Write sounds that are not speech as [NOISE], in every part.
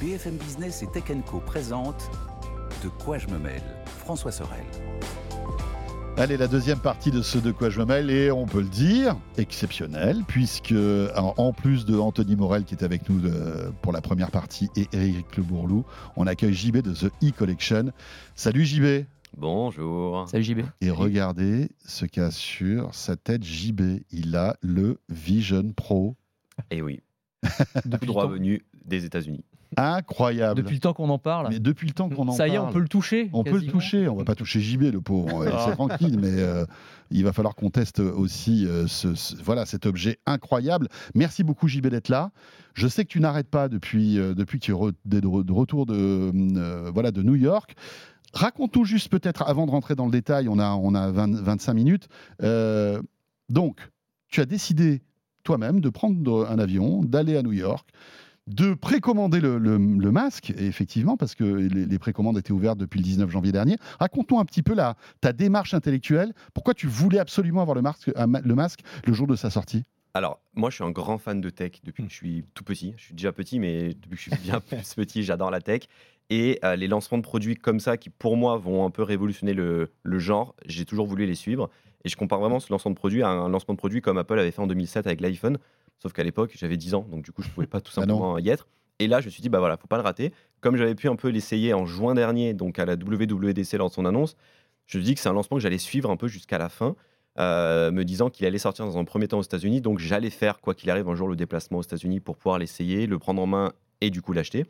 BFM Business et Tech Co présente De quoi je me mêle François Sorel. Allez, la deuxième partie de ce De quoi je me mêle et on peut le dire, exceptionnel, puisque en plus de Anthony Morel qui est avec nous euh, pour la première partie et Eric Le Bourlou, on accueille JB de The E-Collection. Salut JB Bonjour. Salut JB. Et regardez ce qu'a sur sa tête JB. Il a le Vision Pro. Et oui. [LAUGHS] Depuis Droit venu des États-Unis. Incroyable. Depuis le temps qu'on en parle. Mais depuis le temps qu'on en Ça y est, parle. on peut le toucher. On peut le toucher, on va pas toucher JB le pauvre, va laisser tranquille, mais euh, il va falloir qu'on teste aussi euh, ce, ce- voilà, cet objet incroyable. Merci beaucoup JB d'être là. Je sais que tu n'arrêtes pas depuis, euh, depuis que tu es re- de, de- retour de, voilà, de New York. Raconte-nous juste peut-être, avant de rentrer dans le détail, on a, on a 20 25 minutes. Donc, tu as décidé toi-même de prendre un avion, d'aller à New York, de précommander le, le- masque, effectivement, parce que les, précommandes étaient ouvertes depuis le 19 janvier dernier. Raconte-nous un petit peu ta démarche intellectuelle. Pourquoi tu voulais absolument avoir le masque le jour de sa sortie? Alors, moi, je suis un grand fan de tech depuis que je suis tout petit. Je suis déjà petit, mais depuis que je suis bien [LAUGHS] plus petit, j'adore la tech. Et euh, les lancements de produits comme ça, qui pour moi vont un peu révolutionner le, le genre, j'ai toujours voulu les suivre. Et je compare vraiment ce lancement de produit à un lancement de produit comme Apple avait fait en 2007 avec l'iPhone. Sauf qu'à l'époque, j'avais 10 ans, donc du coup, je pouvais pas tout [LAUGHS] Ah non. simplement y être. Et là, je me suis dit, bah voilà, faut pas le rater. Comme j'avais pu un peu l'essayer en juin dernier, donc à la WWDC lors de son annonce, je me suis dit que c'est un lancement que j'allais suivre un peu jusqu'à la fin, euh, me disant qu'il allait sortir dans un premier temps aux États-Unis, donc j'allais faire, quoi qu'il arrive, un jour le déplacement aux États-Unis pour pouvoir l'essayer, le prendre en main et du coup l'acheter.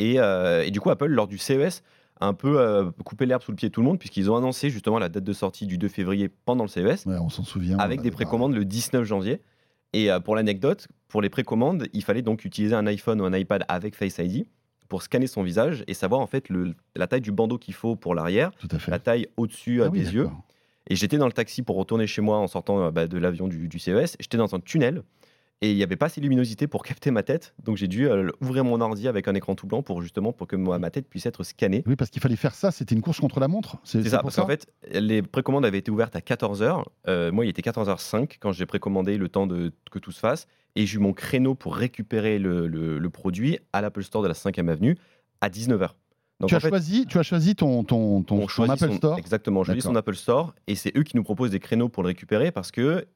Et, euh, et du coup, Apple, lors du CES, a un peu euh, coupé l'herbe sous le pied de tout le monde, puisqu'ils ont annoncé justement la date de sortie du 2 février pendant le CES Ouais, On s'en souvient. avec des précommandes le 19 janvier. Et euh, pour l'anecdote, pour les précommandes, il fallait donc utiliser un iPhone ou un iPad avec Face ID pour scanner son visage et savoir en fait le- la taille du bandeau qu'il faut pour l'arrière, la taille au-dessus euh, Ah oui, des yeux. Et j'étais dans le taxi pour retourner chez moi en sortant euh, bah, de l'avion du, du CES. J'étais dans un tunnel et il n'y avait pas assez de luminosité pour [LAUGHS] capter ma tête. Donc j'ai dû euh, ouvrir mon ordi avec un écran tout blanc pour justement pour que moi, ma tête puisse être scannée. Oui, parce qu'il fallait faire ça. C'était une course contre la montre. C'est ça, parce qu'en fait, les précommandes avaient été ouvertes à 14h. moi, il était 14h05 quand j'ai précommandé le temps de, que tout se fasse. Et j'ai eu mon créneau pour récupérer le, le- le produit à l'Apple Store de la 5e Avenue à 19h. Donc, tu, as fait, choisi, tu as choisi ton, ton, ton, on ton Apple son- Store. Exactement, on choisit son. Apple Store et c'est eux qui nous proposent des créneaux pour le récupérer parce que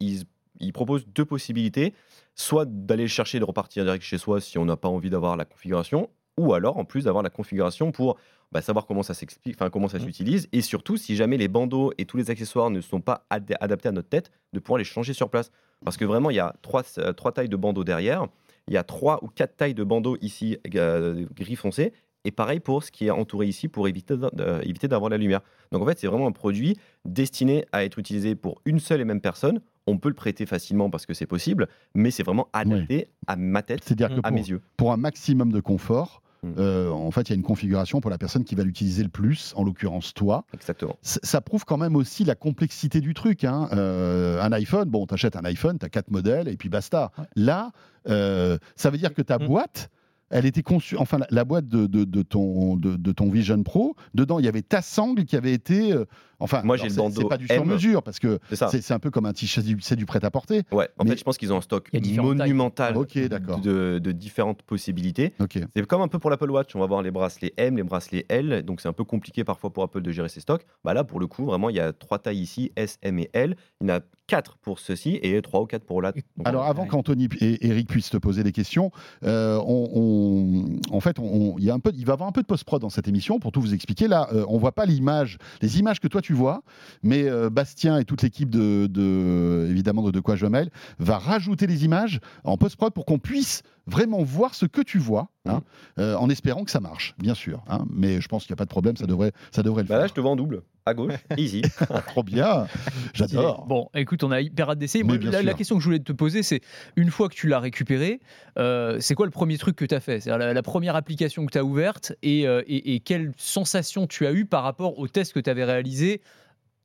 ils proposent deux possibilités soit d'aller le chercher de repartir direct chez soi si on n'a pas envie d'avoir la configuration, ou alors en plus d'avoir la configuration pour bah, savoir comment ça s'explique, enfin comment ça Mmh. s'utilise, et surtout si jamais les bandeaux et tous les accessoires ne sont pas ad- adaptés à notre tête, de pouvoir les changer sur place. Parce que vraiment, il y a trois, euh, trois tailles de bandeaux derrière, il y a trois ou quatre tailles de bandeaux ici euh, gris foncé, et pareil pour ce qui est entouré ici pour éviter d'avoir la lumière. Donc en fait, c'est vraiment un produit destiné à être utilisé pour une seule et même personne. On peut le prêter facilement parce que c'est possible, mais c'est vraiment adapté à ma tête, C'est-à-dire que à pour, mes yeux. pour un maximum de confort, Mm. euh, en fait, il y a une configuration pour la personne qui va l'utiliser le plus, en l'occurrence toi. Exactement. C- ça prouve quand même aussi la complexité du truc. hein. Euh, un iPhone, bon, t'achètes un iPhone, t'as quatre modèles et puis basta. Ouais. Là, euh, ça veut dire que ta Mm. boîte, elle était conçue, enfin la, la boîte de, de- de ton, de, de ton Vision Pro, dedans il y avait ta sangle qui avait été, euh, enfin, Moi, j'ai le c'est- bandeau C'est pas du sur-mesure parce que C'est ça. c'est c'est un peu comme un t-shirt, c'est du, prêt-à-porter. Ouais. En Mais- fait, je pense qu'ils ont un stock Il y a différentes tailles. monumental Ok, d'accord. de, de différentes possibilités. Ok. C'est comme un peu pour l'Apple Watch, on va voir les bracelets M, les bracelets L, donc c'est un peu compliqué parfois pour Apple de gérer ses stocks. Bah là, pour le coup, vraiment, il y a trois tailles ici, S, M et L. Il y en a quatre pour ceci et trois ou quatre pour l'autre. Alors avant Ouais. qu'Anthony et Eric puissent te poser des questions, euh, on, on- en fait, on- on- il, y a un peu, il va y avoir un peu de post-prod dans cette émission pour tout vous expliquer. Là, euh, on voit pas l'image, les images que toi tu vois, mais euh, Bastien et toute l'équipe de, de- évidemment de De quoi je mêle va rajouter les images en post-prod pour qu'on puisse vraiment voir ce que tu vois, hein, euh, en espérant que ça marche, bien sûr. hein. mais je pense qu'il n'y a pas de problème, ça devrait, ça devrait le Bah faire. là, je te vois en double. À gauche, [LAUGHS] easy. [LAUGHS] Trop bien. J'adore. Bon, écoute, on a hyper hâte d'essayer. La, question que je voulais te poser, c'est une fois que tu l'as récupéré, euh, c'est quoi le premier truc que tu as fait? C'est-à-dire la, la première application que tu as ouverte et, euh, et, et quelle sensation tu as eu par rapport au test que tu avais réalisé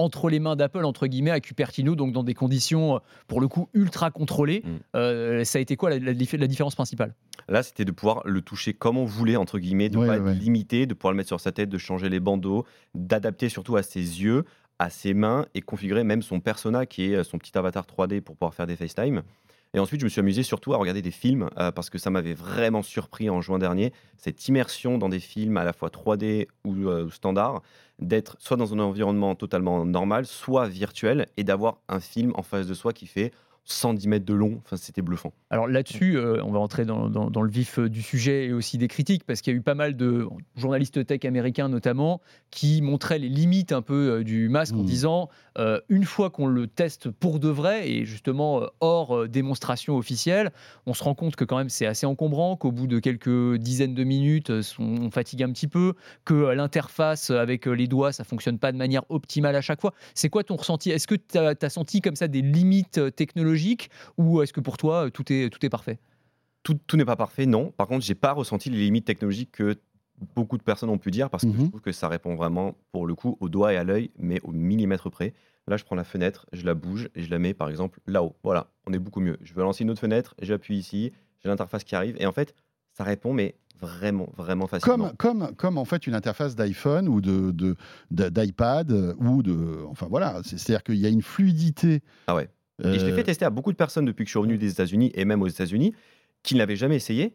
entre les mains d'Apple, entre guillemets, à Cupertino, donc dans des conditions, euh, pour le coup, ultra contrôlées. Mm. Euh, ça a été quoi la, la dif- la différence principale? Là, c'était de pouvoir le toucher comme on voulait, entre guillemets, de ne Ouais, pas ouais, être limité, de pouvoir le mettre sur sa tête, de changer les bandeaux, d'adapter surtout à ses yeux, à ses mains et configurer même son persona qui est euh, son petit avatar 3D pour pouvoir faire des FaceTime. Et ensuite, je me suis amusé surtout à regarder des films euh, parce que ça m'avait vraiment surpris en juin dernier, cette immersion dans des films à la fois 3D ou euh, standard, d'être soit dans un environnement totalement normal, soit virtuel et d'avoir un film en face de soi qui fait 110 mètres de long. Enfin, c'était bluffant. Alors là-dessus, euh, on va entrer dans, dans- dans le vif euh, du sujet et aussi des critiques, parce qu'il y a eu pas mal de journalistes tech américains notamment qui montraient les limites un peu euh, du masque en Mm. disant, euh, une fois qu'on le teste pour de vrai, et justement euh, hors euh, démonstration officielle, on se rend compte que quand même c'est assez encombrant, qu'au bout de quelques dizaines de minutes, euh, on on fatigue un petit peu, que euh, l'interface avec euh, les doigts, ça fonctionne pas de manière optimale à chaque fois. C'est quoi ton ressenti? Est-ce que tu as, senti comme ça des limites euh, technologiques ou est-ce que pour toi, euh, tout est, tout est parfait? Tout, tout n'est pas parfait, non. Par contre, j'ai pas ressenti les limites technologiques que beaucoup de personnes ont pu dire parce que je Mhm. trouve que ça répond vraiment, pour le coup, au doigt et à l'œil, mais au millimètre près. Là, je prends la fenêtre, je la bouge et je la mets, par exemple, là-haut. Voilà, on est beaucoup mieux. Je veux lancer une autre fenêtre, j'appuie ici, j'ai l'interface qui arrive et en fait, ça répond, mais vraiment, vraiment facilement. Comme, comme, comme en fait une interface d'iPhone ou de, d'iPad ou de. Enfin voilà, c'est- c'est-à-dire qu'il y a une fluidité. Ah ouais. Et je l'ai euh, fait tester à beaucoup de personnes depuis que je suis revenu des États-Unis et même aux États-Unis qui ne l'avaient jamais essayé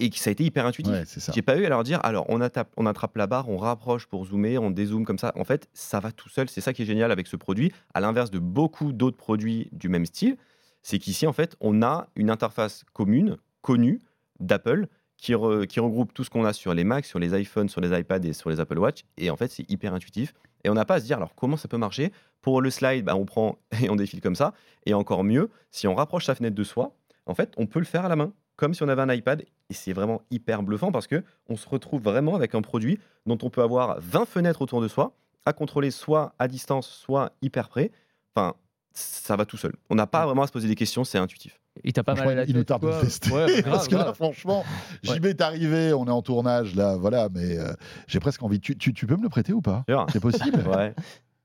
et que ça a été hyper intuitif. ouais. J'ai pas eu à leur dire, alors on, attape- on attrape la barre, on rapproche pour zoomer, on dézoome comme ça. En fait, ça va tout seul. C'est ça qui est génial avec ce produit, à l'inverse de beaucoup d'autres produits du même style. C'est qu'ici, en fait, on a une interface commune, connue, d'Apple, qui, re- qui regroupe tout ce qu'on a sur les Macs, sur les iPhones, sur les iPads et sur les Apple Watch. Et en fait, c'est hyper intuitif. Et on n'a pas à se dire, alors comment ça peut marcher? Pour le slide, bah, on prend [LAUGHS] et on défile comme ça. Et encore mieux, si on rapproche sa fenêtre de soi, en fait, on peut le faire à la main, comme si on avait un iPad. Et c'est vraiment hyper bluffant parce que on se retrouve vraiment avec un produit dont on peut avoir 20 fenêtres autour de soi, à contrôler soit à distance, soit hyper près. Enfin, ça va tout seul. On n'a pas vraiment à se poser des questions, c'est intuitif. Et t'as pas mal à la il nous tarde de tester. Ouais, [LAUGHS] bah, grave, Parce que là, grave. franchement, Ouais. JB est arrivé, on est en tournage là, voilà, mais euh, j'ai presque envie. Tu, tu- tu peux me le prêter ou pas C'est possible [LAUGHS] Ouais.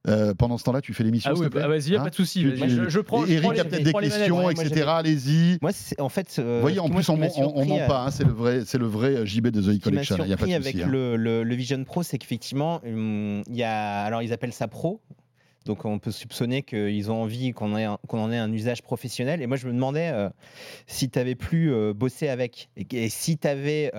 Euh, Pendant ce temps-là, tu fais l'émission. Ah oui, bah, vas-y, y a Hein pas de souci. Je, je prends. Je Eric a peut-être des questions, ouais, etc. Allez-y. Moi, c'est- en fait, euh, Vous voyez, en plus, on, surpris, ment euh, pas, hein, c'est le vrai, c'est le vrai JB de The E Collection. Il n'y a pas de avec souci. hein. le, le- le Vision Pro, c'est qu'effectivement, hum, il y a, alors ils appellent ça Pro. Donc on peut soupçonner qu'ils ont envie qu'on en ait un usage professionnel. Et moi je me demandais euh, si tu avais pu euh, bosser avec et, si tu avais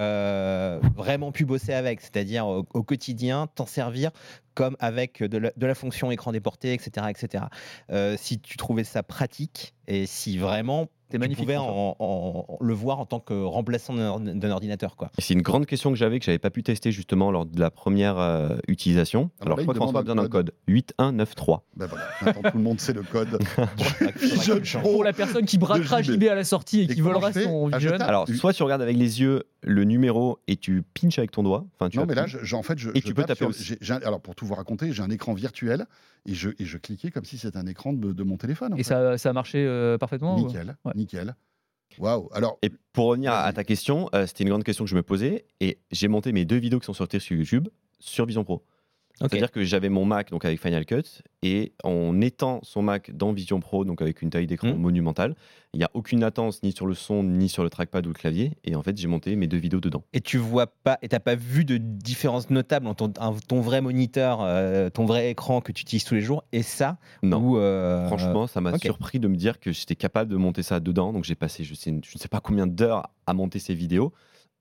vraiment pu bosser avec, c'est-à-dire au, quotidien, t'en servir comme avec de la, de la fonction écran déporté, etc. etc. Euh, si tu trouvais ça pratique et si vraiment T'es tu magnifique. pouvais en- en- en- le voir en tant que remplaçant d'un ordi- d'un ordinateur. Quoi. C'est une grande question que j'avais, que j'avais pas pu tester justement lors de la première euh, utilisation. Alors Alors, là, je crois François a besoin le d'un code 8193. Ben voilà, maintenant tout le monde sait le code. [LAUGHS] Pour la personne qui braquera JB. À la sortie et, Et qui volera son Ah, Vision. Alors, soit tu regardes avec les yeux le numéro et tu pinches avec ton doigt. Enfin, tu Non, mais là, je- en fait, je, Et je tu peux tape taper sur- aussi. alors, pour tout vous raconter, j'ai un écran virtuel et je, et je cliquais comme si c'était un écran de, de mon téléphone. en Et fait. ça, ça a marché euh, parfaitement ou- Nickel, Ouais. nickel. Waouh. Alors, Et pour revenir à ta question, euh, c'était une grande question que je me posais et j'ai monté mes deux vidéos qui sont sorties sur YouTube sur Vision Pro. C'est-à-dire que j'avais mon Mac donc avec Final Cut et en étant son Mac dans Vision Pro, donc avec une taille d'écran Mhm. monumentale, il n'y a aucune latence ni sur le son ni sur le trackpad ou le clavier. Et en fait, j'ai monté mes deux vidéos dedans. Et tu vois pas, et t'as pas vu de différence notable entre ton, un- ton vrai moniteur, euh, ton vrai écran que tu utilises tous les jours, et ça Non. euh, Franchement, ça m'a surpris de me dire que j'étais capable de monter ça dedans. Donc j'ai passé je, sais, je ne sais pas combien d'heures à monter ces vidéos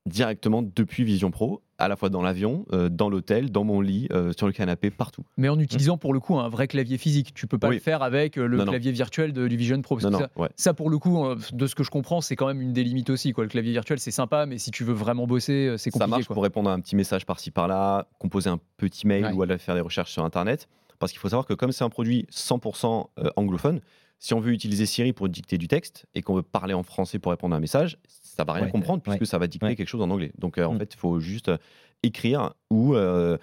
directement depuis Vision Pro, à la fois dans l'avion, euh, dans l'hôtel, dans mon lit, euh, sur le canapé, partout. Mais en utilisant pour le coup un vrai clavier physique. Tu peux pas Oui. le faire avec euh, le Non, non. clavier virtuel de, du Vision Pro. parce Non, que non, ça, ouais. ça, pour le coup, de ce que je comprends, c'est quand même une des limites aussi. Quoi. Le clavier virtuel, c'est sympa, mais si tu veux vraiment bosser, c'est compliqué. Ça marche quoi. pour répondre à un petit message par-ci par-là, composer un petit mail Ouais. ou aller faire des recherches sur Internet. Parce qu'il faut savoir que comme c'est un produit 100% euh, anglophone, si on veut utiliser Siri pour dicter du texte et qu'on veut parler en français pour répondre à un message, ça va rien Ouais, comprendre puisque ouais. ça va dicter Ouais. quelque chose en anglais. Donc euh, en Mm. fait, il faut juste euh, écrire ou, euh,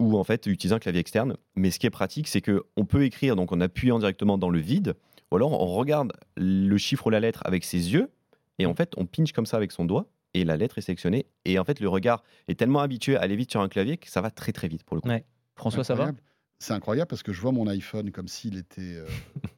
ou en fait utiliser un clavier externe. Mais ce qui est pratique, c'est que on peut écrire donc en appuyant directement dans le vide, ou alors on regarde le chiffre ou la lettre avec ses yeux, et en fait on pinche comme ça avec son doigt, et la lettre est sélectionnée. Et en fait le regard est tellement habitué à aller vite sur un clavier que ça va très très vite pour le coup. Ouais. François, ça va. C'est incroyable parce que je vois mon iPhone comme s'il était. euh,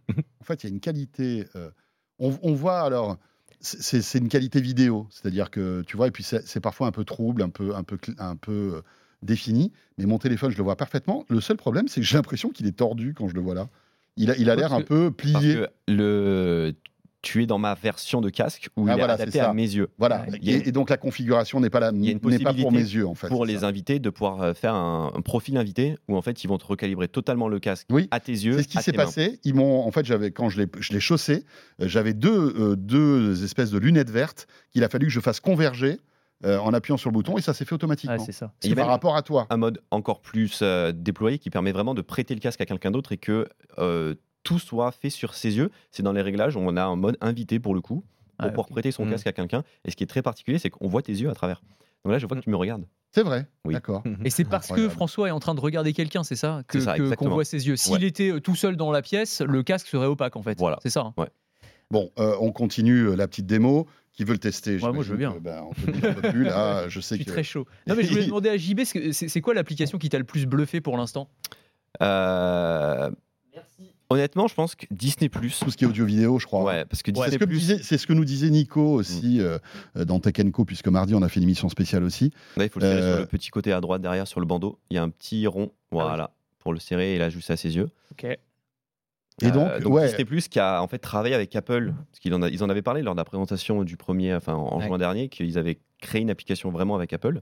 [LAUGHS] en fait, il y a une qualité. euh, on, on voit alors. C'est une qualité vidéo, c'est-à-dire que tu vois, et puis c'est parfois un peu trouble, un peu, un peu, un peu euh, défini. Mais mon téléphone, je le vois parfaitement. Le seul problème, c'est que j'ai l'impression qu'il est tordu quand je le vois là. Il a, il a l'air un peu Parce plié. que le, tu es dans ma version de casque où Ah, il voilà, est adapté à mes yeux. Voilà. Il y a Et, donc la configuration n'est pas là, n'est pas pour mes yeux en fait. pour les ça. invités de pouvoir euh, faire un, un profil invité où en fait ils vont te recalibrer totalement le casque Oui, à tes yeux. C'est ce qui s'est passé. Ils m'ont, en fait, j'avais quand je l'ai, je l'ai chaussé, euh, j'avais deux, euh, deux espèces de lunettes vertes qu'il a fallu que je fasse converger euh, en appuyant sur le bouton et ça s'est fait automatiquement. Ouais, c'est ça. C'est Et par rapport à toi. un mode encore plus euh, déployé qui permet vraiment de prêter le casque à quelqu'un d'autre et que euh, tout soit fait sur ses yeux. C'est dans les réglages, on a un mode invité pour le coup, pour Ouais, pouvoir prêter son Mm. casque à quelqu'un. Et ce qui est très particulier, c'est qu'on voit tes yeux à travers. Donc là, je vois que tu me regardes. C'est vrai. Oui. D'accord. [LAUGHS] Et c'est parce Incroyable. que François est en train de regarder quelqu'un, c'est ça ça, que- Qu'on voit ses yeux. S'il Ouais. était euh, tout seul dans la pièce, le casque serait opaque en fait. Voilà. C'est ça. hein. Bon, euh, on continue euh, la petite démo. Qui veut le tester? Ouais, moi, je veux bien. que, ben, peut plus là. [LAUGHS] Je sais Je suis que très chaud. Non, mais je voulais [LAUGHS] demander à JB, c'est quoi l'application qui t'a le plus bluffé pour l'instant? Euh, Honnêtement, je pense que Disney tout ce qui est audio vidéo, je crois. Ouais, parce que C'est Disney ce, que me disait- c'est ce que nous disait Nico aussi euh, euh, dans Tech Co, puisque mardi on a fait une émission spéciale aussi. Là, il faut le serrer Euh, sur le petit côté à droite derrière sur le bandeau. Il y a un petit rond, voilà, pour le serrer et là juste à ses yeux. Ok. Et donc, Euh, ouais. Disney Plus qui a en fait travaillé avec Apple, parce qu'ils en, a- ils en avaient parlé lors de la présentation du premier, enfin en, en Ouais. juin dernier, qu'ils avaient créé une application vraiment avec Apple.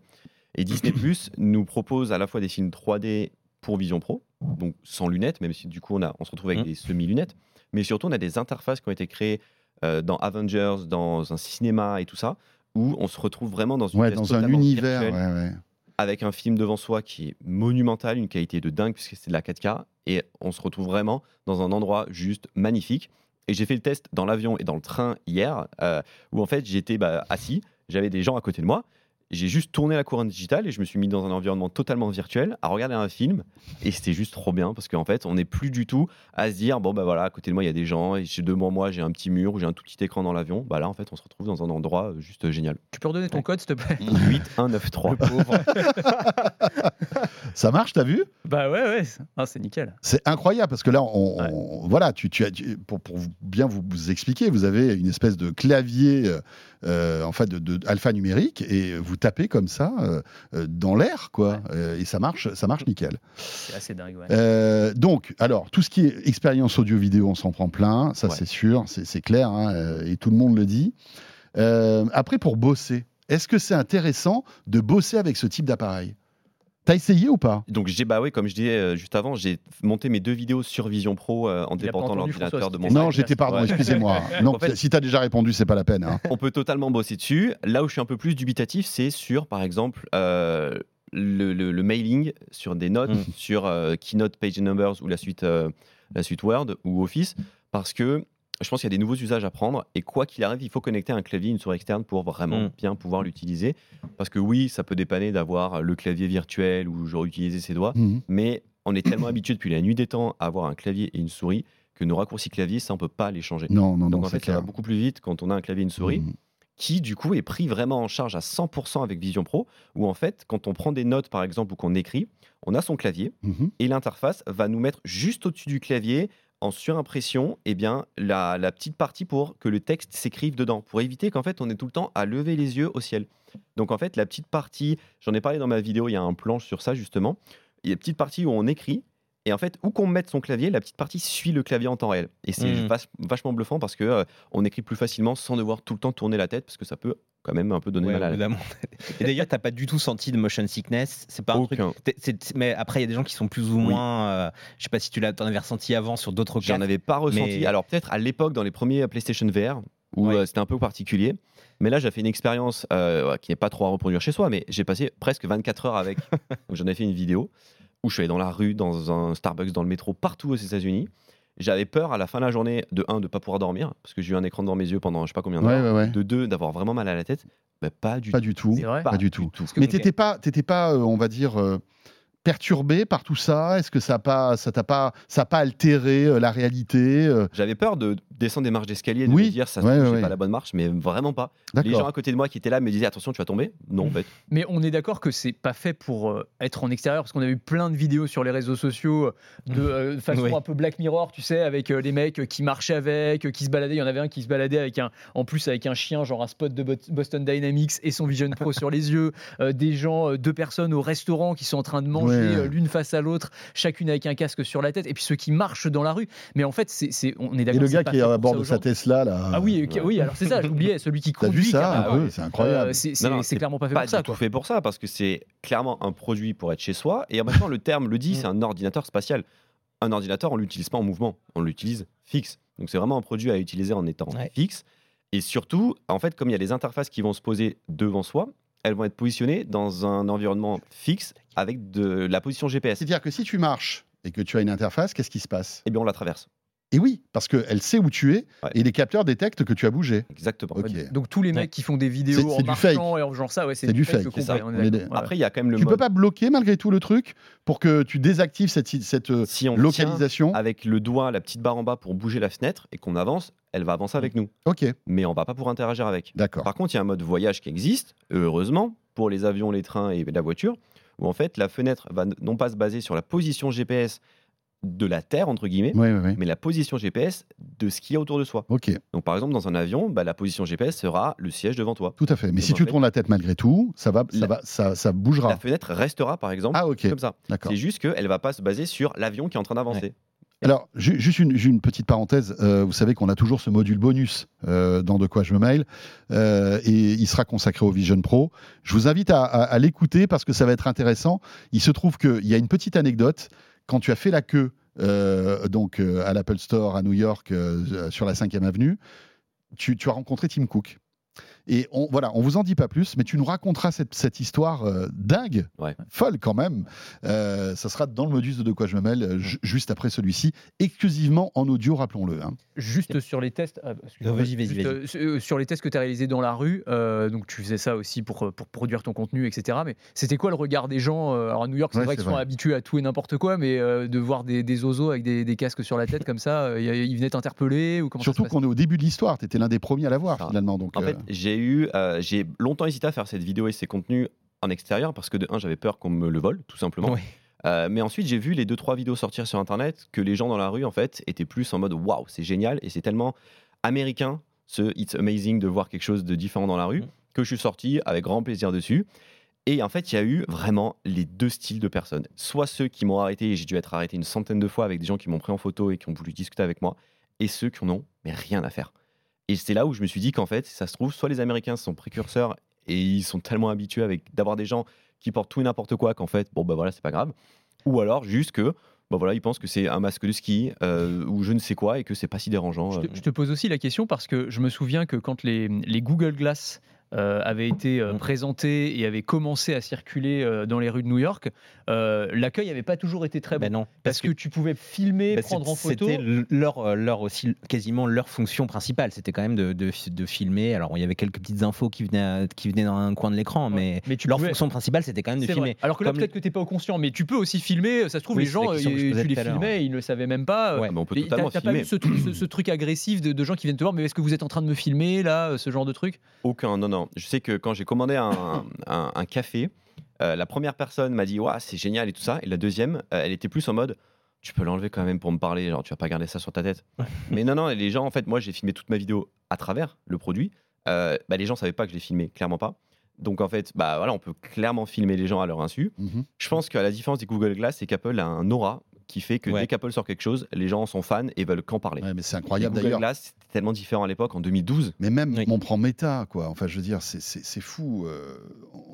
Et Disney [CLEARS THROAT] Plus nous propose à la fois des films 3D pour Vision Pro, donc sans lunettes, même si du coup on, a, on se retrouve avec Mhm. des semi-lunettes, mais surtout on a des interfaces qui ont été créées euh, dans Avengers, dans un cinéma et tout ça, où on se retrouve vraiment dans une Ouais, dans un univers. virtuelle ouais, ouais. avec un film devant soi qui est monumental, une qualité de dingue puisque c'est de la 4K et on se retrouve vraiment dans un endroit juste magnifique. Et j'ai fait le test dans l'avion et dans le train hier euh, où en fait j'étais bah, assis, j'avais des gens à côté de moi. J'ai juste tourné la couronne digitale et je me suis mis dans un environnement totalement virtuel à regarder un film. Et c'était juste trop bien parce qu'en fait on n'est plus du tout à se dire bon bah voilà à côté de moi il y a des gens. Et chez devant moi j'ai un petit mur ou j'ai un tout petit écran dans l'avion. Bah là en fait on se retrouve dans un endroit euh, juste génial. Tu peux redonner ton code, s'il te plaît? 8193 Ça marche, t'as vu? Bah ouais, ouais. Ah, c'est nickel. C'est incroyable parce que là, on, on- voilà, tu, tu as, tu- pour, pour bien vous, vous expliquer, vous avez une espèce de clavier euh, euh, en fait de, de alphanumérique et vous tapez comme ça euh, euh, dans l'air, quoi, Euh, et ça marche, ça marche nickel. C'est assez dingue, ouais. Donc, alors, tout ce qui est expérience audio-vidéo, on s'en prend plein, ça Ouais. c'est sûr, c'est clair, hein, et tout le monde le dit. Après, pour bosser, est-ce que c'est intéressant de bosser avec ce type d'appareil? T'as essayé ou pas? Donc j'ai bah oui, comme je disais euh, juste avant, j'ai monté mes deux vidéos sur Vision Pro euh, en déportant l'ordinateur de mon Non, j'étais pardon, Ouais. excusez-moi. [LAUGHS] Non, En fait- si t'as déjà répondu, c'est pas la peine. hein. On peut totalement bosser dessus. Là où je suis un peu plus dubitatif, c'est sur par exemple euh, le, le- le mailing sur des notes, Mm. sur euh, Keynote Page Numbers ou la suite, euh, la suite Word ou Office, parce que je pense qu'il y a des nouveaux usages à prendre et quoi qu'il arrive, il faut connecter un clavier, une souris externe pour vraiment Mm. bien pouvoir l'utiliser. Parce que oui, ça peut dépanner d'avoir le clavier virtuel où j'aurais utilisé ses doigts, Mhm. mais on est tellement [COUGHS] habitué depuis la nuit des temps à avoir un clavier et une souris que nos raccourcis clavier, ça on peut pas les changer. Non, non, Donc non, en c'est fait, ça va beaucoup plus vite quand on a un clavier et une souris Mhm. qui du coup est pris vraiment en charge à 100% avec Vision Pro, où en fait, quand on prend des notes par exemple ou qu'on écrit, on a son clavier Mhm. et l'interface va nous mettre juste au-dessus du clavier en surimpression eh bien, la, la petite partie pour que le texte s'écrive dedans, pour éviter qu'en fait on ait tout le temps à lever les yeux au ciel. Donc en fait, la petite partie, j'en ai parlé dans ma vidéo, il y a un planche sur ça justement, il y a une petite partie où on écrit, et en fait, où qu'on mette son clavier, la petite partie suit le clavier en temps réel. Et c'est vach- vachement bluffant parce que euh, on écrit plus facilement sans devoir tout le temps tourner la tête, parce que ça peut quand même un peu donner Ouais, mal à la. [LAUGHS] Et d'ailleurs, t'as pas du tout senti de motion sickness. C'est pas un truc. Mais après, il y a des gens qui sont plus ou Oui. moins. euh, je sais pas si tu l'as, avais ressenti avant sur d'autres cas. J'en avais pas ressenti. mais- Alors peut-être à l'époque dans les premiers PlayStation VR où Ouais. euh, c'était un peu particulier. Mais là, j'ai fait une expérience euh, qui n'est pas trop à reproduire chez soi, mais j'ai passé presque 24 heures avec. [LAUGHS] J'en ai fait une vidéo où je suis allé dans la rue, dans un Starbucks, dans le métro, partout aux États-Unis. J'avais peur à la fin de la journée, de un, de pas pouvoir dormir, parce que j'ai eu un écran devant mes yeux pendant je sais pas combien d'heures. ouais, ouais. De deux, d'avoir vraiment mal à la tête. Bah, pas du Pas tout. du tout. C'est vrai Pas du tout. Mais t'étais pas, t'étais pas, euh, on va dire, euh, perturbé par tout ça? Est-ce que ça n'a pas, ça t'a pas, ça a pas altéré euh, la réalité euh? J'avais peur de descendre des marches d'escalier, de Oui, me dire ça, ouais, ouais, pas la bonne marche, mais vraiment pas. Les gens à côté de moi qui étaient là me disaient attention, tu vas tomber? Non, en fait. Mais on est d'accord que c'est pas fait pour euh, être en extérieur, parce qu'on a vu plein de vidéos sur les réseaux sociaux de euh, façon Oui. un peu Black Mirror, tu sais, avec euh, les mecs qui marchaient avec, euh, qui se baladaient. Il y en avait un qui se baladait avec un, en plus avec un chien, genre un spot de Bo- Boston Dynamics et son Vision Pro [LAUGHS] sur les yeux. Euh, des gens, euh, deux personnes au restaurant qui sont en train de manger Ouais. Euh, l'une face à l'autre, chacune avec un casque sur la tête, et puis ceux qui marchent dans la rue. Mais en fait, c'est, on est Et d'accord. le c'est gars qui est à bord de sa. Tesla là. Ah oui, oui, alors c'est ça, j'oubliais, celui qui [LAUGHS] T'as conduit. vu ça peu C'est incroyable. Euh, c'est, clairement pas fait Pas pour ça. du tout quoi. fait pour ça, parce que c'est clairement un produit pour être chez soi. Et en même temps, le terme le Mm. dit, c'est un ordinateur spatial. Un ordinateur, on l'utilise pas en mouvement, on l'utilise fixe. Donc c'est vraiment un produit à utiliser en étant Ouais. fixe. Et surtout, en fait, comme il y a les interfaces qui vont se poser devant soi, elles vont être positionnées dans un environnement fixe avec de la position GPS. C'est-à-dire que si tu marches et que tu as une interface, qu'est-ce qui se passe? Et bien, on la traverse. Et oui, parce qu'elle sait où tu es Ouais. et les capteurs détectent que tu as bougé. Exactement. Ok. Donc tous les mecs Ouais. qui font des vidéos en marchant et en genre ça, ouais, c'est du fake fake, ça. on est des-. Après, il y a quand même le Tu peux mode. pas bloquer malgré tout le truc pour que tu désactives cette, cette euh, si on localisation tient avec le doigt, la petite barre en bas pour bouger la fenêtre et qu'on avance, elle va avancer avec nous. Ok, Mais on va pas pouvoir interagir avec. d'accord. Par contre, il y a un mode voyage qui existe, heureusement, pour les avions, les trains et la voiture, où en fait la fenêtre va non pas se baser sur la position GPS de la Terre, entre guillemets, Oui, oui, oui. mais la position GPS de ce qu'il y a autour de soi. Ok, Donc par exemple, dans un avion, bah, la position GPS sera le siège devant toi. tout à fait. Mais Donc, si tu fait- tournes la tête malgré tout, ça va, ça La- va, ça, ça bougera. La fenêtre restera, par exemple, Ah comme ça. C'est juste qu'elle va pas se baser sur l'avion qui est en train d'avancer. Alors, ju- juste une, petite parenthèse. Euh, vous savez qu'on a toujours ce module bonus euh, dans De quoi je me mail, euh, et il sera consacré au Vision Pro. Je vous invite à, à- à l'écouter parce que ça va être intéressant. Il se trouve qu'il y a une petite anecdote. Quand tu as fait la queue euh, donc euh, à l'Apple Store à New York euh, sur la 5e avenue, tu, tu as rencontré Tim Cook. Et on, voilà, on vous en dit pas plus, mais tu nous raconteras cette, cette histoire euh, dingue, Ouais. folle quand même. Euh, ça sera dans le modus de De quoi je me mêle, ju- juste après celui-ci, exclusivement en audio, rappelons-le. hein. Juste sur les tests, ah, Non, euh, sur- euh, sur les tests que tu as réalisés dans la rue, euh, donc tu faisais ça aussi pour, pour produire ton contenu, etc. Mais c'était quoi le regard des gens euh, Alors à New York, c'est Ouais, vrai qu'ils sont habitués à tout et n'importe quoi, mais euh, de voir des, des oiseaux avec des, des casques sur la tête comme ça, euh, ils venaient t'interpeller ou comment Surtout qu'on est au début de l'histoire, tu étais l'un des premiers à l'avoir Ça. finalement. Donc, En euh, fait, j'ai eu, euh, j'ai longtemps hésité à faire cette vidéo et ces contenus en extérieur parce que de un, j'avais peur qu'on me le vole, tout simplement. Euh, mais ensuite, j'ai vu les deux trois vidéos sortir sur internet que les gens dans la rue en fait étaient plus en mode waouh, c'est génial et c'est tellement américain ce it's amazing de voir quelque chose de différent dans la rue Mm. que je suis sorti avec grand plaisir dessus. Et en fait, il y a eu vraiment les deux styles de personnes. Soit ceux qui m'ont arrêté, et j'ai dû être arrêté une centaine de fois avec des gens qui m'ont pris en photo et qui ont voulu discuter avec moi, et ceux qui n'ont mais rien à faire. Et c'est là où je me suis dit qu'en fait, ça se trouve, soit les Américains sont précurseurs et ils sont tellement habitués avec d'avoir des gens qui portent tout et n'importe quoi qu'en fait, bon bah voilà, c'est pas grave. Ou alors juste que, bah voilà, ils pensent que c'est un masque de ski euh, ou je ne sais quoi et que c'est pas si dérangeant. Je euh. te, je te pose aussi la question parce que je me souviens que quand les, les Google Glass euh, avaient été euh, Mm. présentés et avaient commencé à circuler euh, dans les rues de New York, euh, l'accueil n'avait pas toujours été très bon. Ben non, parce que, tu pouvais filmer, bah, prendre en photo. C'était leur, leur aussi quasiment leur fonction principale. C'était quand même de, de, de filmer. Alors il y avait quelques petites infos qui venaient, à- qui venaient dans un coin de l'écran, mais, mais tu leur pouvais- fonction principale c'était quand même de filmer. vrai. Alors que là, Comme peut-être que tu n'es pas au conscient, mais tu peux aussi filmer. Ça se trouve, Oui, les gens, tu les filmais, ils ne le savaient même pas. Ouais. Ah, mais on peut totalement T'as t'as pas filmer. vu ce, truc- ce- ce truc agressif de, de gens qui viennent te voir, mais est-ce que vous êtes en train de me filmer là, ce genre de truc? Aucun, non, non. Je sais que quand j'ai commandé un, un- un café, euh, la première personne m'a dit Waouh, c'est génial et tout ça. Et la deuxième, euh, elle était plus en mode Tu peux l'enlever quand même pour me parler, genre tu vas pas garder ça sur ta tête. [LAUGHS] Mais non, non, les gens, en fait, moi j'ai filmé toute ma vidéo à travers le produit. Euh, bah, les gens savaient pas que je l'ai filmé, clairement pas. Donc en fait, bah voilà, on peut clairement filmer les gens à leur insu. mhm. Je pense qu'à la différence des Google Glass, c'est qu'Apple a un aura qui fait que Ouais. dès qu'Apple sort quelque chose, les gens sont fans et veulent qu'en parler. Ouais, mais c'est incroyable Google d'ailleurs. Glass, c'était tellement différent à l'époque, en 2012. Mais même, Oui. on prend Meta, quoi. Enfin, je veux dire, c'est- c'est c'est fou. euh,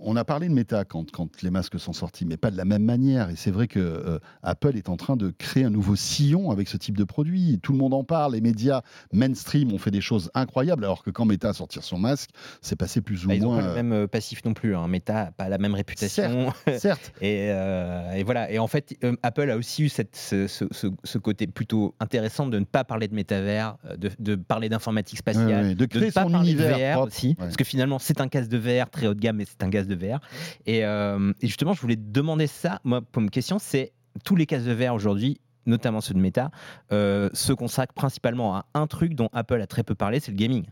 on a parlé de Meta quand, quand les masques sont sortis, mais pas de la même manière. Et c'est vrai que euh, Apple est en train de créer un nouveau sillon avec ce type de produit. Tout le monde en parle. Les médias mainstream ont fait des choses incroyables, alors que quand Meta a sorti son masque, c'est passé plus ou Bah, ils n'ont moins. pas le même euh, passif non plus. Hein. Meta n'a pas la même réputation. [LAUGHS] Certes, Et, euh, et voilà. Et en fait, euh, Apple a aussi eu cette, ce, ce- ce- ce côté plutôt intéressant de ne pas parler de métavers, de, de parler d'informatique spatiale. Ouais, ouais, de de créer ne pas son parler de univers VR propre. aussi, Ouais. parce que finalement c'est un casque de VR très haut de gamme, mais c'est un casque de VR. Et, euh, et justement, je voulais te demander ça. Moi, pour une question, c'est tous les casques de VR aujourd'hui notamment ceux de Meta, euh, se consacrent principalement à un truc dont Apple a très peu parlé, c'est le gaming.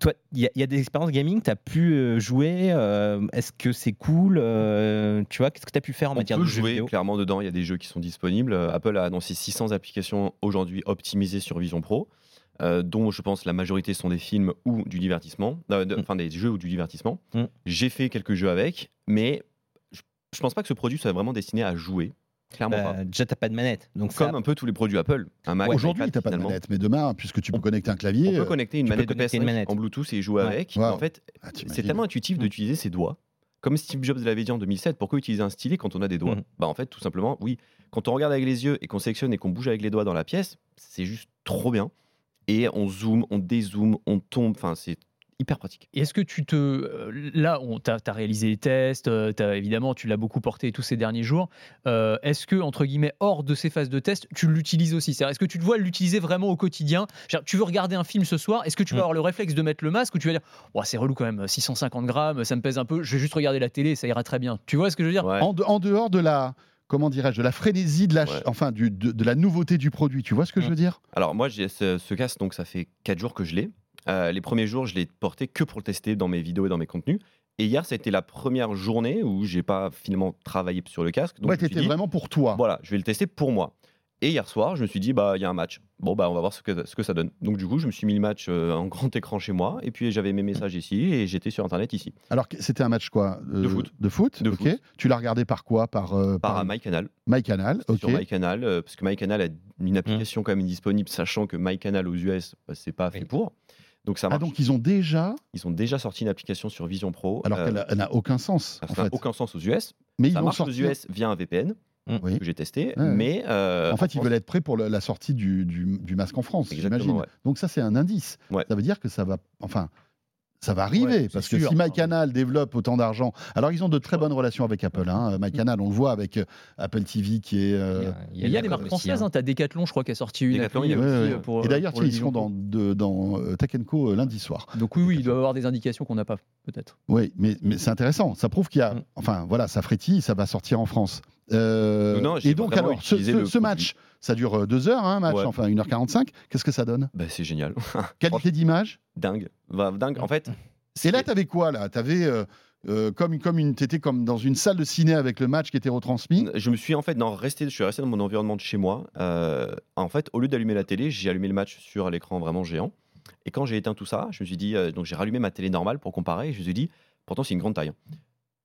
Toi, il y, a- il y a des expériences gaming, tu as pu euh, jouer, euh, est-ce que c'est cool euh, Tu vois, qu'est-ce que tu as pu faire en On matière peut de jeux jouer vidéo? clairement dedans, il y a des jeux qui sont disponibles. Apple a annoncé 600 applications aujourd'hui optimisées sur Vision Pro, euh, dont je pense la majorité sont des films ou du divertissement, euh, de- Mm. enfin des jeux ou du divertissement. Mm. J'ai fait quelques jeux avec, mais je, je pense pas que ce produit soit vraiment destiné à jouer. Clairement Bah, pas. Déjà, t'as pas de manette. Donc ça- Comme un peu tous les produits Apple. Un Mac, un Aujourd'hui, n'as pas de manette, mais demain, puisque tu peux On- connecter un clavier. On peut connecter une tu peux manette de connecter PS5 une manette. en Bluetooth et jouer Ouais. avec. Wow. En fait, ah, c'est tellement intuitif Mm. d'utiliser ses doigts. Comme Steve Jobs l'avait dit en 2007, pourquoi utiliser un stylet quand on a des doigts. Bah en fait, tout simplement, oui. Quand on regarde avec les yeux et qu'on sélectionne et qu'on bouge avec les doigts dans la pièce, c'est juste trop bien. Et on zoome, on dézoome, on tombe. Enfin, c'est hyper pratique. Et Est-ce que tu te. euh, Là, on t'a as réalisé les tests, euh, t'as- évidemment, tu l'as beaucoup porté tous ces derniers jours. Euh, Est-ce que, entre guillemets, hors de ces phases de test, tu l'utilises aussi? C'est-à-dire, Est-ce que tu te vois l'utiliser vraiment au quotidien? Tu veux regarder un film ce soir, est-ce que tu vas Mm. avoir le réflexe de mettre le masque ou tu vas dire Ouah, c'est relou quand même, 650 grammes, ça me pèse un peu, je vais juste regarder la télé, ça ira très bien. Tu vois ce que je veux dire? Ouais. En, de- en dehors de la. Comment dirais-je De la frénésie, de la, Ouais. enfin, du, de, de la nouveauté du produit. Tu vois ce que je veux dire? Alors moi, j'ai ce, ce casque, donc ça fait 4 jours que je l'ai. Euh, les premiers jours, je l'ai porté que pour le tester dans mes vidéos et dans mes contenus. Et hier, ça a été la première journée où j'ai pas finalement travaillé sur le casque. Donc Ouais, je me suis t'étais dit, vraiment pour toi. Voilà, je vais le tester pour moi. Et hier soir, je me suis dit, bah, il y a un match. Bon, bah, on va voir ce que, ce que ça donne. Donc, du coup, je me suis mis le match euh, en grand écran chez moi. Et puis, j'avais mes messages ici et j'étais sur Internet ici. Alors, c'était un match quoi Euh, De foot. De foot De ok. foot. Tu l'as regardé par quoi? Par, euh, Par MyCanal. MyCanal. C'était Ok. Sur MyCanal, parce que MyCanal a une application quand même disponible, sachant que MyCanal aux US, bah, c'est pas fait pour. Donc, ça Ah, donc ils ont déjà. Ils ont déjà sorti une application sur Vision Pro. Alors euh, qu'elle n'a aucun sens. ça en n'a fait. aucun sens aux US. Mais ils ça vont marche aux sortir. US via un VPN Oui. que j'ai testé. Ouais, mais euh, En fait, ils France- veulent être prêts pour le- la sortie du, du- du masque en France, j'imagine. ouais. Donc ça, c'est un indice. Ouais. Ça veut dire que ça va, enfin, ça va arriver parce que si MyCanal développe autant d'argent, alors ils ont de très bonnes relations avec Apple. Hein. MyCanal, on le voit avec euh, Apple TV qui est. euh, Il y Il y a des marques françaises, hein. hein. t'as Decathlon, je crois, qui a sorti une Decathlon, appli il y a ouais, aussi, ouais. pour. Et d'ailleurs, ils seront dans, de- dans Tech Co lundi soir. Donc oui, oui, il doit y avoir des indications qu'on n'a pas, peut-être. Oui, mais, mais c'est intéressant. Ça prouve qu'il y a. Mm. Enfin, voilà, ça frétille, ça va sortir en France. Euh, Non, et donc, alors, ce, match, ça dure euh, deux heures, hein, un match, Ouais. enfin 1h45. Qu'est-ce que ça donne? Bah, c'est génial. [LAUGHS] Qualité d'image? Dingue. Va- dingue. En fait. Et là, c'est- tu avais quoi là? Tu avais comme, comme une, t'étais comme dans une salle de ciné avec le match qui était retransmis? Je me suis en fait dans resté, je suis resté dans mon environnement de chez moi. Euh, en fait, au lieu d'allumer la télé, j'ai allumé le match sur l'écran vraiment géant. Et quand j'ai éteint tout ça, je me suis dit, euh, donc j'ai rallumé ma télé normale pour comparer. Et je me suis dit, pourtant c'est une grande taille. hein.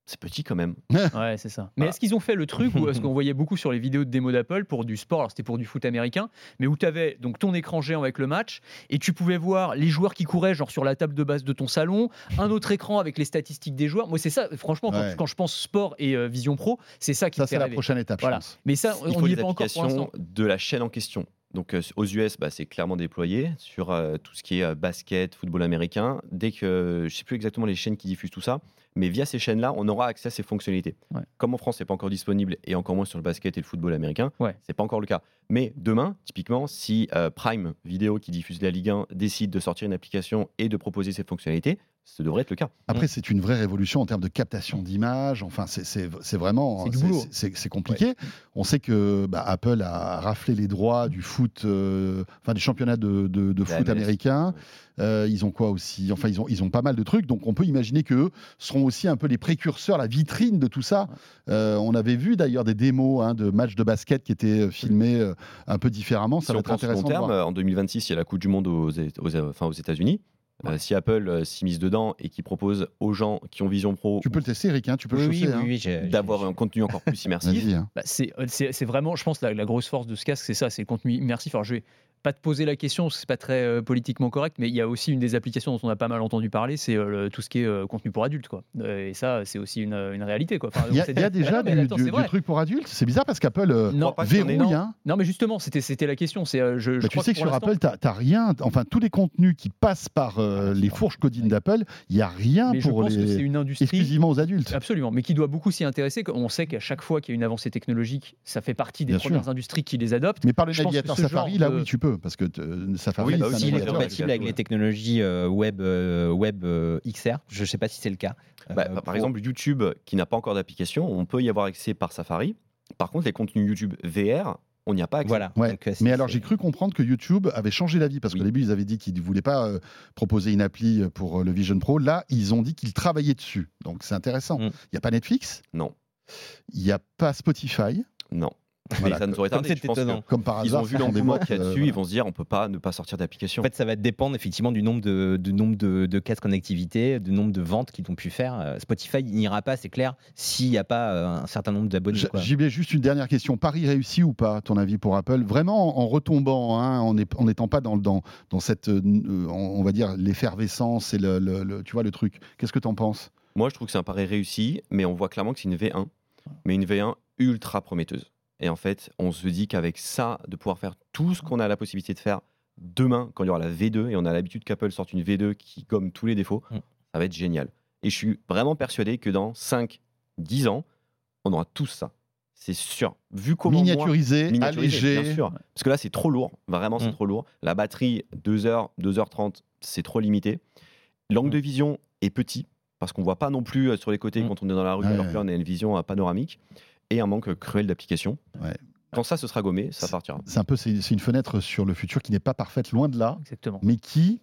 C'est petit quand même. [LAUGHS] Ouais, c'est ça. Mais Voilà. est-ce qu'ils ont fait le truc où est-ce [LAUGHS] qu'on voyait beaucoup sur les vidéos de démo d'Apple pour du sport, alors c'était pour du foot américain, mais où tu avais donc ton écran géant avec le match et tu pouvais voir les joueurs qui couraient genre sur la table de base de ton salon, un autre écran avec les statistiques des joueurs. Moi c'est ça, franchement, quand, Ouais. quand je pense sport et euh, Vision Pro, c'est ça qui Ça, me fait c'est la prochaine étape, Voilà. Mais ça, Il on faut n'y est pas encore pour l'instant. de la chaîne en question. Donc euh, aux US, bah, c'est clairement déployé sur euh, tout ce qui est euh, basket, football américain. Dès que je sais plus exactement les chaînes qui diffusent tout ça, mais via ces chaînes-là, on aura accès à ces fonctionnalités. Ouais. Comme en France, c'est pas encore disponible et encore moins sur le basket et le football américain, Ouais. c'est pas encore le cas. Mais demain, typiquement, si Prime Vidéo qui diffuse la Ligue 1 décide de sortir une application et de proposer ces fonctionnalités, ce devrait être le cas. Après, c'est une vraie révolution en termes de captation d'images. Enfin, c'est- vraiment C'est du compliqué. On sait que bah, Apple a raflé les droits du foot, euh, enfin des championnats de, de- de La foot MLS. américains. Euh, ils ont quoi aussi? Enfin, ils ont ils ont pas mal de trucs. Donc, on peut imaginer que seront aussi un peu les précurseurs, la vitrine de tout ça. Euh, on avait vu d'ailleurs des démos hein, de matchs de basket qui étaient euh, filmés un peu différemment. Ça si va on être long intéressant de terme, voir. en 2026, il y a la Coupe du Monde aux, aux, enfin, aux États-Unis. Euh, si Apple euh, s'y mise dedans et qui propose aux gens qui ont Vision Pro Tu peux le tester, Eric. hein, tu peux Oui, le oui, chausser. oui, hein. oui, j'ai- d'avoir un contenu encore plus [LAUGHS] immersif, hein. Bah, c'est c'est- c'est vraiment, je pense, la, la grosse force de ce casque, c'est ça, c'est le contenu immersif. Alors, je vais pas te poser la question, parce que c'est pas très euh, politiquement correct, mais il y a aussi une des applications dont on a pas mal entendu parler, c'est euh, tout ce qui est euh, contenu pour adultes, quoi. Euh, et ça, c'est aussi une, une réalité, quoi. Enfin, Il y a, y [LAUGHS] déjà Ah non, du, attends, du- c'est du vrai. truc pour adultes. C'est bizarre parce qu'Apple euh, y verrouille. non. hein. Non, mais justement, c'était c'était la question. C'est, euh, je, je Bah, tu crois sais que sur Apple, tu n'as rien, enfin tous les contenus qui passent par euh, les fourches codines d'Apple, il n'y a rien mais je pour pense que c'est les une industrie exclusivement aux adultes. Absolument, mais qui doit beaucoup s'y intéresser. On sait qu'à chaque fois qu'il y a une avancée technologique, ça fait partie des Bien premières sûr. industries qui les adoptent. Mais par le Je navigateur Safari, là de- oui, tu peux. Parce que euh, Safari, Oui, bah oui, S'il est compatible avec les technologies euh, web, euh, web euh, XR, je ne sais pas si c'est le cas. Bah, Euh, par pour- exemple, YouTube, qui n'a pas encore d'application, on peut y avoir accès par Safari. Par contre, les contenus YouTube VR, on n'y a pas accès. Voilà. Ouais. Donc, c'est- Mais alors j'ai cru comprendre que YouTube avait changé d'avis parce qu'au Oui. début ils avaient dit qu'ils ne voulaient pas euh, proposer une appli pour euh, le Vision Pro. Là ils ont dit qu'ils travaillaient dessus. Donc c'est intéressant. Il Mm. n'y a pas Netflix, Non, il n'y a pas Spotify? non. Voilà, ça nous aurait comme tardé. c'est Je pense étonnant. que Comme par Ils hasard, ont vu l'engouement qu'il y a euh, dessus, voilà. ils vont se dire on peut pas ne pas sortir d'application. En fait, ça va dépendre effectivement du nombre de, du nombre de, de cases connectivité, du nombre de ventes qu'ils ont pu faire. Euh, Spotify n'ira pas, c'est clair, s'il n'y a pas euh, un certain nombre d'abonnés. JB, juste une dernière question. Paris réussi ou pas, ton avis pour Apple? Vraiment en, retombant, hein, en n'étant pas dans, dans, dans cette, euh, on on va dire, l'effervescence et le, le- le- tu vois, le truc. Qu'est-ce que tu en penses? Moi, je trouve que c'est un pari réussi, mais on voit clairement que c'est une V1, mais une V1 ultra prometteuse. Et en fait, on se dit qu'avec ça, de pouvoir faire tout ce qu'on a la possibilité de faire demain, quand il y aura la V2, et on a l'habitude qu'Apple sorte une V2 qui gomme tous les défauts, Mm. ça va être génial. Et je suis vraiment persuadé que dans 5, 10 ans, on aura tout ça. C'est sûr. Vu comment. moi- Miniaturisé, Miniaturisé, allégé. bien sûr. Parce que là, c'est trop lourd. Vraiment, c'est Mm. trop lourd. La batterie, 2h, 2h30, c'est trop limité. L'angle Mm. de vision est petit, parce qu'on voit pas non plus euh, sur les côtés Mm. quand on est dans la rue, Ouais, alors ouais. que là, on a une vision euh, panoramique. Et un manque cruel d'application. Ouais. Quand ça, ce sera gommé, ça partira. C'est un peu, c'est c'est une fenêtre sur le futur qui n'est pas parfaite, loin de là, Exactement. mais qui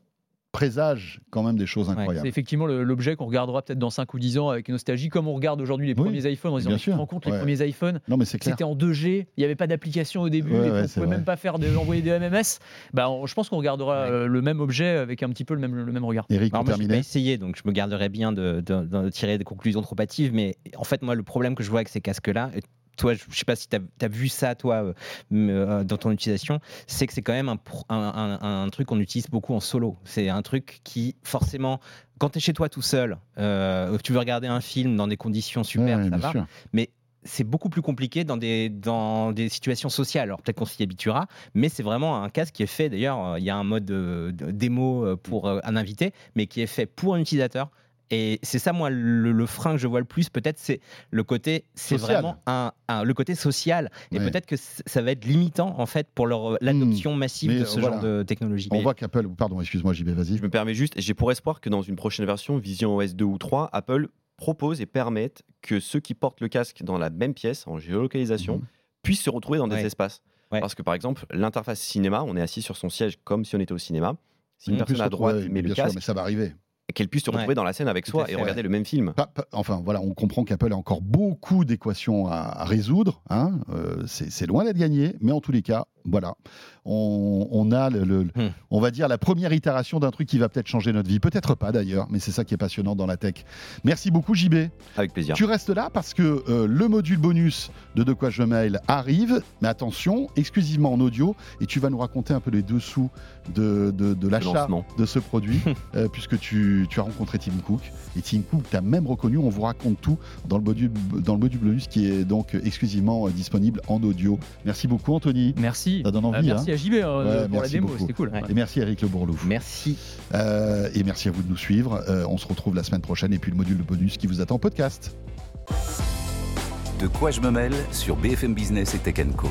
présage quand même des choses C'est incroyables. effectivement le- l'objet qu'on regardera peut-être dans 5 ou 10 ans avec nostalgie, comme on regarde aujourd'hui les Oui, premiers iPhones en disant bien mais tu te sûr, rends compte, ouais. les premiers iPhones, Non, mais c'est clair. c'était en 2G, il n'y avait pas d'application au début, Ouais, et ouais, on c'est pouvait vrai. même pas faire de, envoyer des MMS. Bah, on- je pense qu'on regardera Ouais. euh, le même objet avec un petit peu le même, le même regard. Eric, Alors pour moi, pas terminer. essayé, donc je me garderais bien de, de- de tirer des conclusions trop hâtives. Mais en fait, moi, le problème que je vois avec ces casques-là, toi, je ne sais pas si tu as, vu ça, toi, euh, euh, dans ton utilisation, c'est que c'est quand même un, pro- un- un- un truc qu'on utilise beaucoup en solo. C'est un truc qui, forcément, quand tu es chez toi tout seul, euh, tu veux regarder un film dans des conditions super, Ouais, ça va. sûr. Mais c'est beaucoup plus compliqué dans des, dans des situations sociales. Alors peut-être qu'on s'y habituera, mais c'est vraiment un casque qui est fait. D'ailleurs, il y a un mode de, de démo pour un invité, mais qui est fait pour un utilisateur. Et c'est ça, moi, le, le frein que je vois le plus, peut-être, c'est le côté, c'est Social. vraiment un, un- le côté social. Et Ouais. peut-être que ça va être limitant, en fait, pour leur- l'adoption massive Mais, de ce genre de technologie. On voit qu'Apple, pardon, excuse-moi, JB, vas-y. Je me permets juste, j'ai pour espoir que dans une prochaine version, Vision OS 2 ou 3, Apple propose et permette que ceux qui portent le casque dans la même pièce, en géolocalisation, Mhm. puissent se retrouver dans des Ouais. espaces. Ouais. Parce que par exemple, l'interface cinéma, on est assis sur son siège comme si on était au cinéma. Si une personne à droite met le bien sûr, casque, mais ça va arriver. Qu'elle puisse se retrouver Ouais. dans la scène avec soi et regarder ouais. le même film. Pas- pas- enfin, voilà, on comprend qu'Apple a encore beaucoup d'équations à, à résoudre. hein, euh, c'est loin d'être gagné, mais en tous les cas, voilà. On, on a, le, le- Hmm. on va dire, la première itération d'un truc qui va peut-être changer notre vie. Peut-être pas d'ailleurs, mais c'est ça qui est passionnant dans la tech. Merci beaucoup, JB. Avec plaisir. Tu restes là parce que euh, le module bonus de De quoi je mail arrive, mais attention, exclusivement en audio, et tu vas nous raconter un peu les dessous de, de, l'achat de ce produit, [LAUGHS] euh, puisque tu, tu as rencontré Tim Cook, et Tim Cook t'a même reconnu, on vous raconte tout dans le module, dans le module bonus qui est donc exclusivement euh, disponible en audio. Merci beaucoup Anthony, Merci. Ça donne Euh, envie. merci hein. à JB Ouais, pour la merci démo, beaucoup. c'était cool. Ouais. Et merci Eric Le Bourlou. Merci. Euh, et merci à vous de nous suivre. Euh, on se retrouve la semaine prochaine, et puis le module de bonus qui vous attend en podcast. De quoi je me mêle sur BFM Business et Tech Co.